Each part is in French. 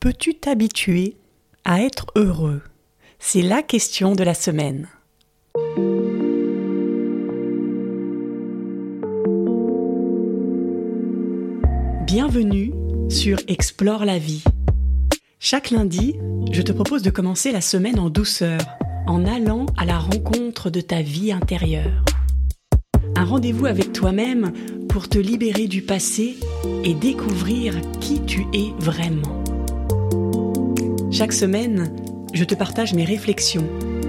Peux-tu t'habituer à être heureux? C'est la question de la semaine. Bienvenue sur Explore la vie. Chaque lundi, je te propose de commencer la semaine en douceur, en allant à la rencontre de ta vie intérieure. Un rendez-vous avec toi-même pour te libérer du passé et découvrir qui tu es vraiment. Chaque semaine, je te partage mes réflexions,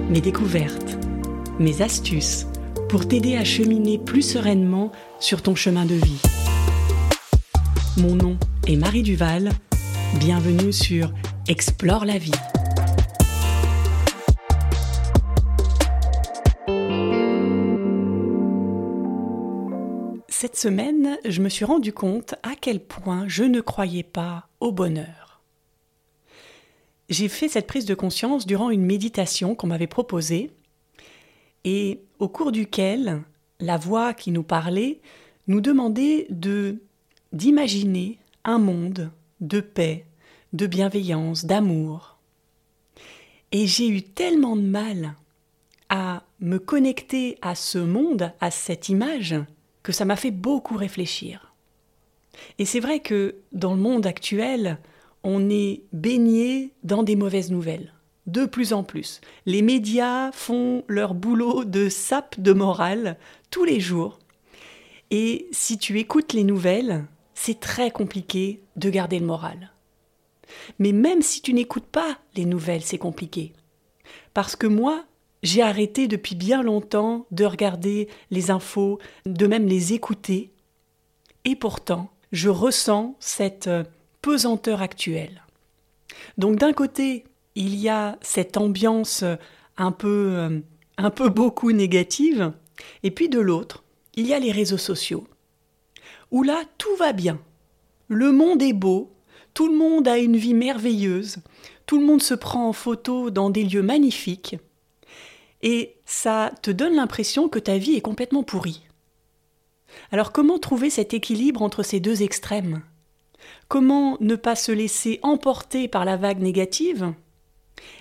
mes découvertes, mes astuces pour t'aider à cheminer plus sereinement sur ton chemin de vie. Mon nom est Marie Duval. Bienvenue sur Explore la vie. Cette semaine, je me suis rendu compte à quel point je ne croyais pas au bonheur. J'ai fait cette prise de conscience durant une méditation qu'on m'avait proposée et au cours duquel la voix qui nous parlait nous demandait de d'imaginer un monde de paix, de bienveillance, d'amour. Et j'ai eu tellement de mal à me connecter à ce monde, à cette image, que ça m'a fait beaucoup réfléchir. Et c'est vrai que dans le monde actuel, on est baigné dans des mauvaises nouvelles. De plus en plus. Les médias font leur boulot de sape de morale tous les jours. Et si tu écoutes les nouvelles, c'est très compliqué de garder le moral. Mais même si tu n'écoutes pas les nouvelles, c'est compliqué. Parce que moi, j'ai arrêté depuis bien longtemps de regarder les infos, de même les écouter. Et pourtant, je ressens cette euh, pesanteur actuelle. Donc d'un côté, il y a cette ambiance un peu, euh, un peu beaucoup négative, et puis de l'autre, il y a les réseaux sociaux où là tout va bien. Le monde est beau, tout le monde a une vie merveilleuse, tout le monde se prend en photo dans des lieux magnifiques, et ça te donne l'impression que ta vie est complètement pourrie. Alors comment trouver cet équilibre entre ces deux extrêmes? Comment ne pas se laisser emporter par la vague négative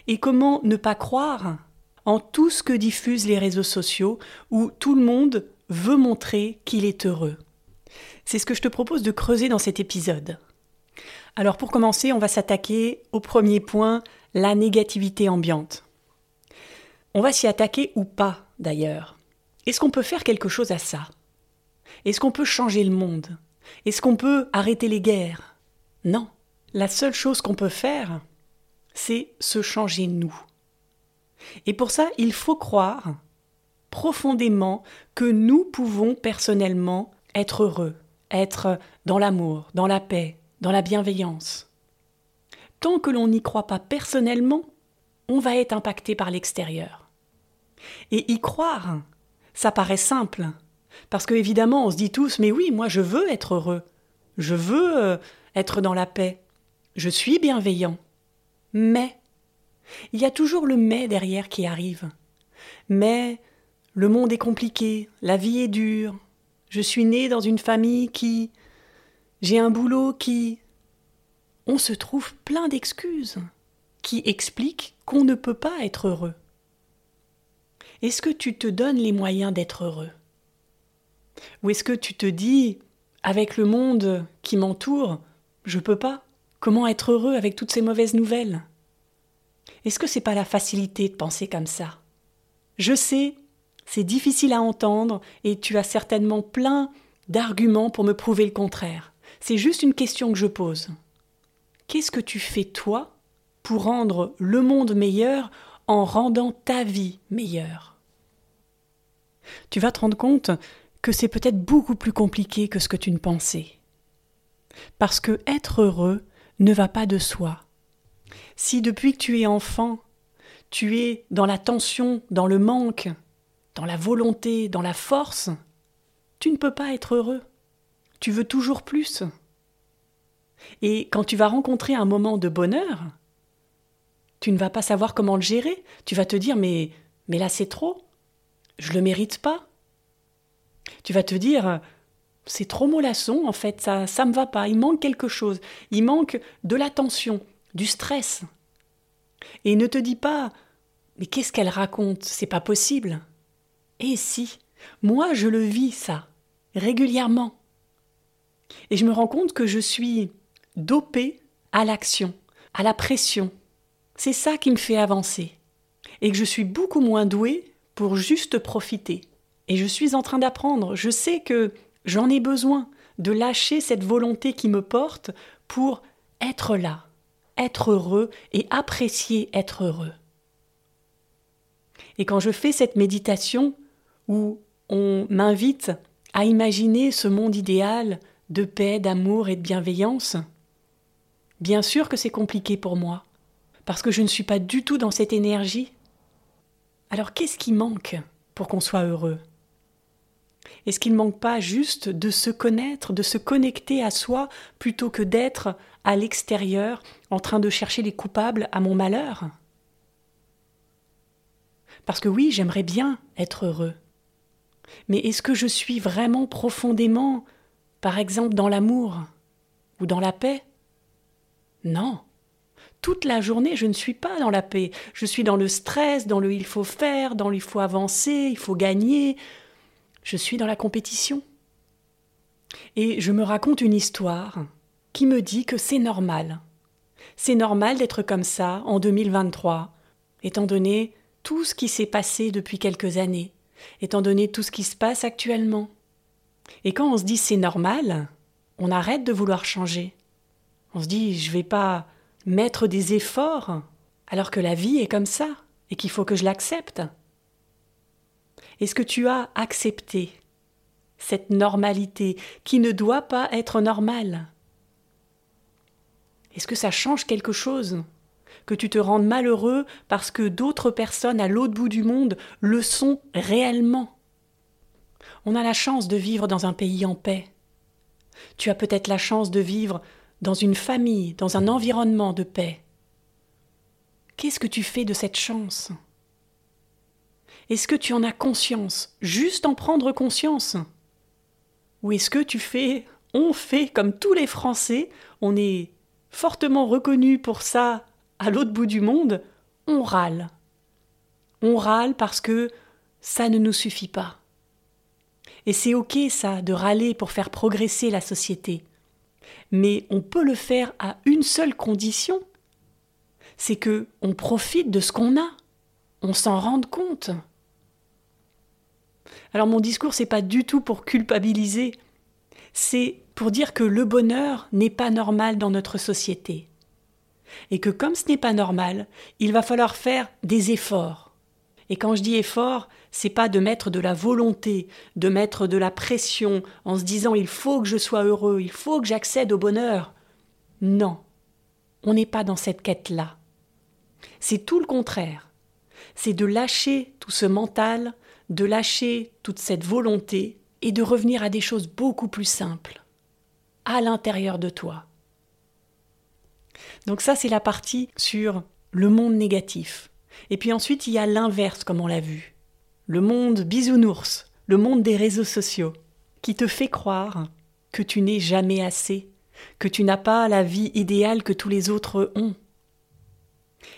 Et comment ne pas croire en tout ce que diffusent les réseaux sociaux où tout le monde veut montrer qu'il est heureux c'est ce que je te propose de creuser dans cet épisode. Alors pour commencer, on va s'attaquer au premier point, la négativité ambiante. On va s'y attaquer ou pas d'ailleurs. Est-ce qu'on peut faire quelque chose à ça? Est-ce qu'on peut changer le monde? Est-ce qu'on peut arrêter les guerres? Non. La seule chose qu'on peut faire, c'est se changer nous. Et pour ça, il faut croire profondément que nous pouvons personnellement être heureux, être dans l'amour, dans la paix, dans la bienveillance. Tant que l'on n'y croit pas personnellement, on va être impacté par l'extérieur. Et y croire, ça paraît simple, parce que évidemment on se dit tous mais oui, moi je veux être heureux, je veux euh, être dans la paix, je suis bienveillant. Mais il y a toujours le mais derrière qui arrive. Mais le monde est compliqué, la vie est dure, je suis né dans une famille qui. J'ai un boulot qui. On se trouve plein d'excuses qui expliquent qu'on ne peut pas être heureux. Est-ce que tu te donnes les moyens d'être heureux? Ou est-ce que tu te dis, avec le monde qui m'entoure, je peux pas? Comment être heureux avec toutes ces mauvaises nouvelles? Est-ce que c'est pas la facilité de penser comme ça? Je sais, c'est difficile à entendre et tu as certainement plein d'arguments pour me prouver le contraire. C'est juste une question que je pose. Qu'est-ce que tu fais toi pour rendre le monde meilleur en rendant ta vie meilleure? Tu vas te rendre compte que c'est peut-être beaucoup plus compliqué que ce que tu ne pensais. Parce que être heureux ne va pas de soi. Si depuis que tu es enfant, tu es dans la tension, dans le manque, dans la volonté, dans la force, tu ne peux pas être heureux. Tu veux toujours plus. Et quand tu vas rencontrer un moment de bonheur, tu ne vas pas savoir comment le gérer. Tu vas te dire mais là c'est trop. Je le mérite pas. Tu vas te dire c'est trop mollasson en fait, ça ça me va pas, il manque quelque chose. Il manque de l'attention, du stress. Et ne te dis pas Mais qu'est-ce qu'elle raconte? C'est pas possible. Et si Moi, je le vis, ça, régulièrement. Et je me rends compte que je suis dopée à l'action, à la pression. C'est ça qui me fait avancer. Et que je suis beaucoup moins douée pour juste profiter. Et je suis en train d'apprendre. Je sais que j'en ai besoin de lâcher cette volonté qui me porte pour être là, être heureux et apprécier être heureux. Et quand je fais cette méditation où on m'invite à imaginer ce monde idéal de paix, d'amour et de bienveillance, bien sûr que c'est compliqué pour moi, parce que je ne suis pas du tout dans cette énergie. Alors qu'est-ce qui manque pour qu'on soit heureux? Est-ce qu'il ne manque pas juste de se connaître, de se connecter à soi, plutôt que d'être à l'extérieur en train de chercher les coupables à mon malheur? Parce que oui, j'aimerais bien être heureux. Mais est-ce que je suis vraiment profondément, par exemple, dans l'amour ou dans la paix? Non. Toute la journée, je ne suis pas dans la paix. Je suis dans le stress, dans le il faut faire, dans le il faut avancer, il faut gagner. Je suis dans la compétition. Et je me raconte une histoire qui me dit que c'est normal. C'est normal d'être comme ça en 2023, étant donné tout ce qui s'est passé depuis quelques années, étant donné tout ce qui se passe actuellement. Et quand on se dit c'est normal, on arrête de vouloir changer. On se dit je vais pas mettre des efforts alors que la vie est comme ça et qu'il faut que je l'accepte. Est-ce que tu as accepté cette normalité qui ne doit pas être normale Est-ce que ça change quelque chose que tu te rendes malheureux parce que d'autres personnes à l'autre bout du monde le sont réellement? On a la chance de vivre dans un pays en paix. Tu as peut-être la chance de vivre dans une famille, dans un environnement de paix. Qu'est-ce que tu fais de cette chance? Est-ce que tu en as conscience, juste en prendre conscience? Ou est-ce que tu fais, on fait comme tous les Français, on est fortement reconnu pour ça à l'autre bout du monde, on râle. On râle parce que ça ne nous suffit pas. Et c'est ok ça, de râler pour faire progresser la société. Mais on peut le faire à une seule condition. C'est que on profite de ce qu'on a. On s'en rende compte. Alors mon discours c'est pas du tout pour culpabiliser. C'est pour dire que le bonheur n'est pas normal dans notre société et que comme ce n'est pas normal, il va falloir faire des efforts. Et quand je dis effort, c'est pas de mettre de la volonté, de mettre de la pression en se disant il faut que je sois heureux, il faut que j'accède au bonheur. Non. On n'est pas dans cette quête-là. C'est tout le contraire. C'est de lâcher tout ce mental, de lâcher toute cette volonté et de revenir à des choses beaucoup plus simples, à l'intérieur de toi. Donc ça, c'est la partie sur le monde négatif. Et puis ensuite, il y a l'inverse, comme on l'a vu. Le monde bisounours, le monde des réseaux sociaux, qui te fait croire que tu n'es jamais assez, que tu n'as pas la vie idéale que tous les autres ont.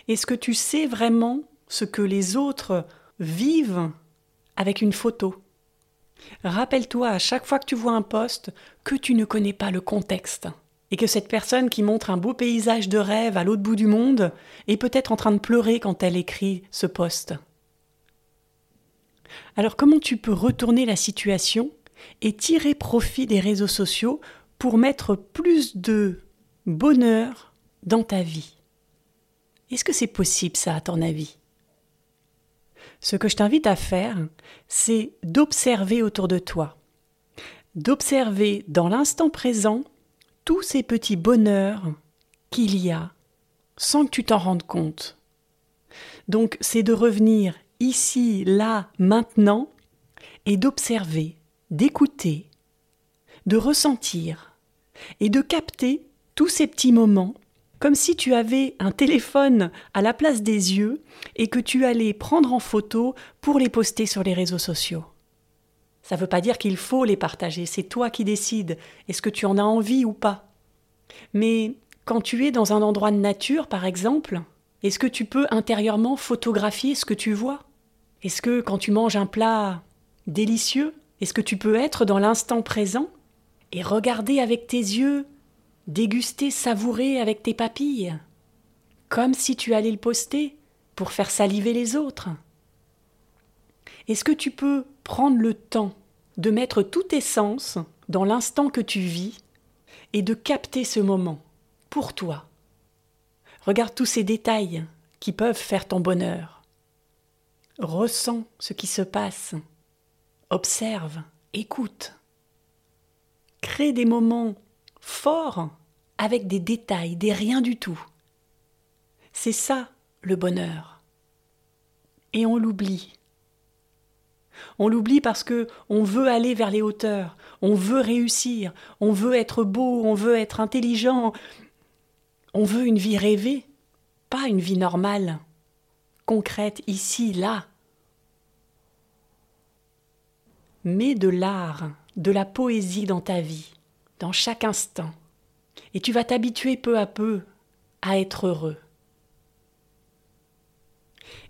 Est-ce que tu sais vraiment ce que les autres vivent avec une photo. Rappelle-toi à chaque fois que tu vois un poste que tu ne connais pas le contexte et que cette personne qui montre un beau paysage de rêve à l'autre bout du monde est peut-être en train de pleurer quand elle écrit ce poste. Alors comment tu peux retourner la situation et tirer profit des réseaux sociaux pour mettre plus de bonheur dans ta vie? Est-ce que c'est possible ça à ton avis? Ce que je t'invite à faire, c'est d'observer autour de toi, d'observer dans l'instant présent tous ces petits bonheurs qu'il y a sans que tu t'en rendes compte. Donc c'est de revenir ici, là, maintenant, et d'observer, d'écouter, de ressentir, et de capter tous ces petits moments, comme si tu avais un téléphone à la place des yeux et que tu allais prendre en photo pour les poster sur les réseaux sociaux. Ça ne veut pas dire qu'il faut les partager, c'est toi qui décides. Est-ce que tu en as envie ou pas Mais quand tu es dans un endroit de nature, par exemple, est-ce que tu peux intérieurement photographier ce que tu vois? Est-ce que quand tu manges un plat délicieux, est-ce que tu peux être dans l'instant présent et regarder avec tes yeux, déguster, savourer avec tes papilles, comme si tu allais le poster pour faire saliver les autres Est-ce que tu peux prendre le temps de mettre tout tes sens dans l'instant que tu vis et de capter ce moment pour toi? Regarde tous ces détails qui peuvent faire ton bonheur. Ressens ce qui se passe. Observe, écoute. Crée des moments forts avec des détails, des rien du tout. C'est ça le bonheur. Et on l'oublie. On l'oublie parce que on veut aller vers les hauteurs, on veut réussir, on veut être beau, on veut être intelligent, on veut une vie rêvée, pas une vie normale, concrète ici, là. Mets de l'art, de la poésie dans ta vie, dans chaque instant, et tu vas t'habituer peu à peu à être heureux.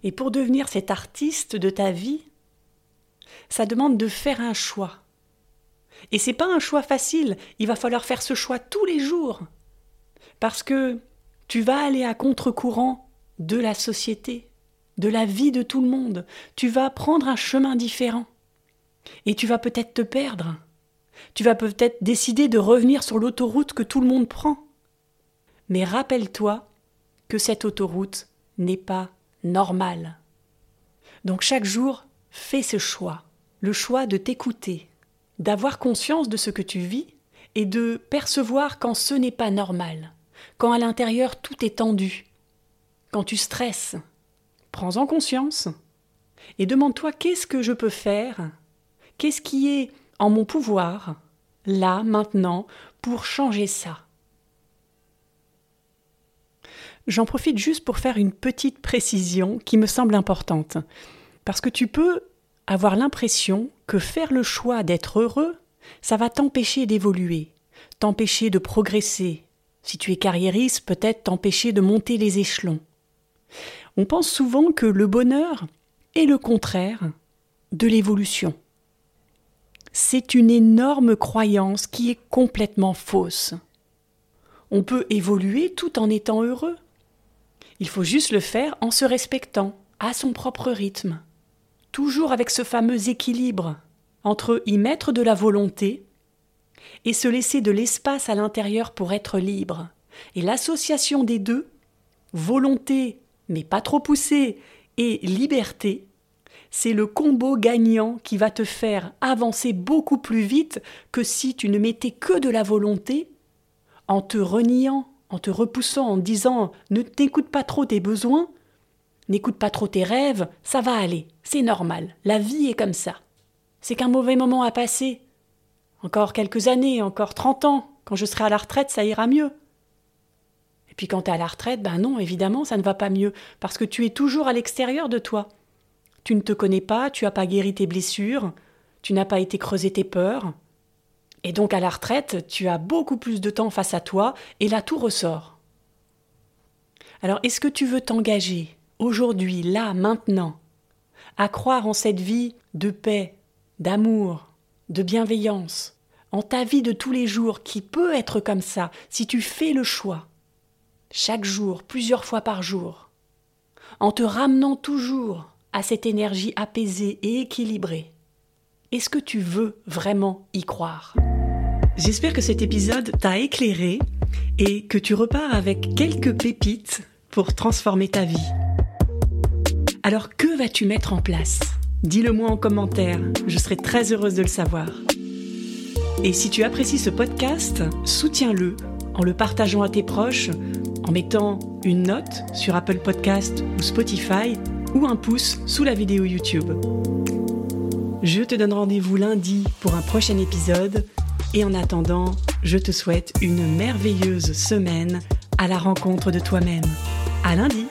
Et pour devenir cet artiste de ta vie, ça demande de faire un choix. Et c'est pas un choix facile, il va falloir faire ce choix tous les jours parce que tu vas aller à contre-courant de la société, de la vie de tout le monde. Tu vas prendre un chemin différent. Et tu vas peut-être te perdre. Tu vas peut-être décider de revenir sur l'autoroute que tout le monde prend. Mais rappelle-toi que cette autoroute n'est pas normale. Donc chaque jour, fais ce choix, le choix de t'écouter, d'avoir conscience de ce que tu vis et de percevoir quand ce n'est pas normal quand à l'intérieur tout est tendu, quand tu stresses. Prends-en conscience et demande-toi qu'est-ce que je peux faire, qu'est-ce qui est en mon pouvoir, là, maintenant, pour changer ça. J'en profite juste pour faire une petite précision qui me semble importante, parce que tu peux avoir l'impression que faire le choix d'être heureux, ça va t'empêcher d'évoluer, t'empêcher de progresser, si tu es carriériste, peut-être t'empêcher de monter les échelons. On pense souvent que le bonheur est le contraire de l'évolution. C'est une énorme croyance qui est complètement fausse. On peut évoluer tout en étant heureux. Il faut juste le faire en se respectant, à son propre rythme, toujours avec ce fameux équilibre entre y mettre de la volonté et se laisser de l'espace à l'intérieur pour être libre. Et l'association des deux, volonté mais pas trop poussée et liberté, c'est le combo gagnant qui va te faire avancer beaucoup plus vite que si tu ne mettais que de la volonté, en te reniant, en te repoussant, en disant ne t'écoute pas trop tes besoins, n'écoute pas trop tes rêves, ça va aller, c'est normal, la vie est comme ça. C'est qu'un mauvais moment a passé, encore quelques années, encore trente ans, quand je serai à la retraite, ça ira mieux. Et puis quand tu es à la retraite, ben non, évidemment, ça ne va pas mieux, parce que tu es toujours à l'extérieur de toi. Tu ne te connais pas, tu n'as pas guéri tes blessures, tu n'as pas été creusé tes peurs. Et donc à la retraite, tu as beaucoup plus de temps face à toi, et là tout ressort. Alors est-ce que tu veux t'engager, aujourd'hui, là, maintenant, à croire en cette vie de paix, d'amour, de bienveillance, en ta vie de tous les jours qui peut être comme ça si tu fais le choix, chaque jour, plusieurs fois par jour, en te ramenant toujours à cette énergie apaisée et équilibrée. Est-ce que tu veux vraiment y croire? J'espère que cet épisode t'a éclairé et que tu repars avec quelques pépites pour transformer ta vie. Alors que vas-tu mettre en place? Dis-le moi en commentaire, je serai très heureuse de le savoir. Et si tu apprécies ce podcast, soutiens-le en le partageant à tes proches, en mettant une note sur Apple Podcast ou Spotify ou un pouce sous la vidéo YouTube. Je te donne rendez-vous lundi pour un prochain épisode et en attendant, je te souhaite une merveilleuse semaine à la rencontre de toi-même. À lundi!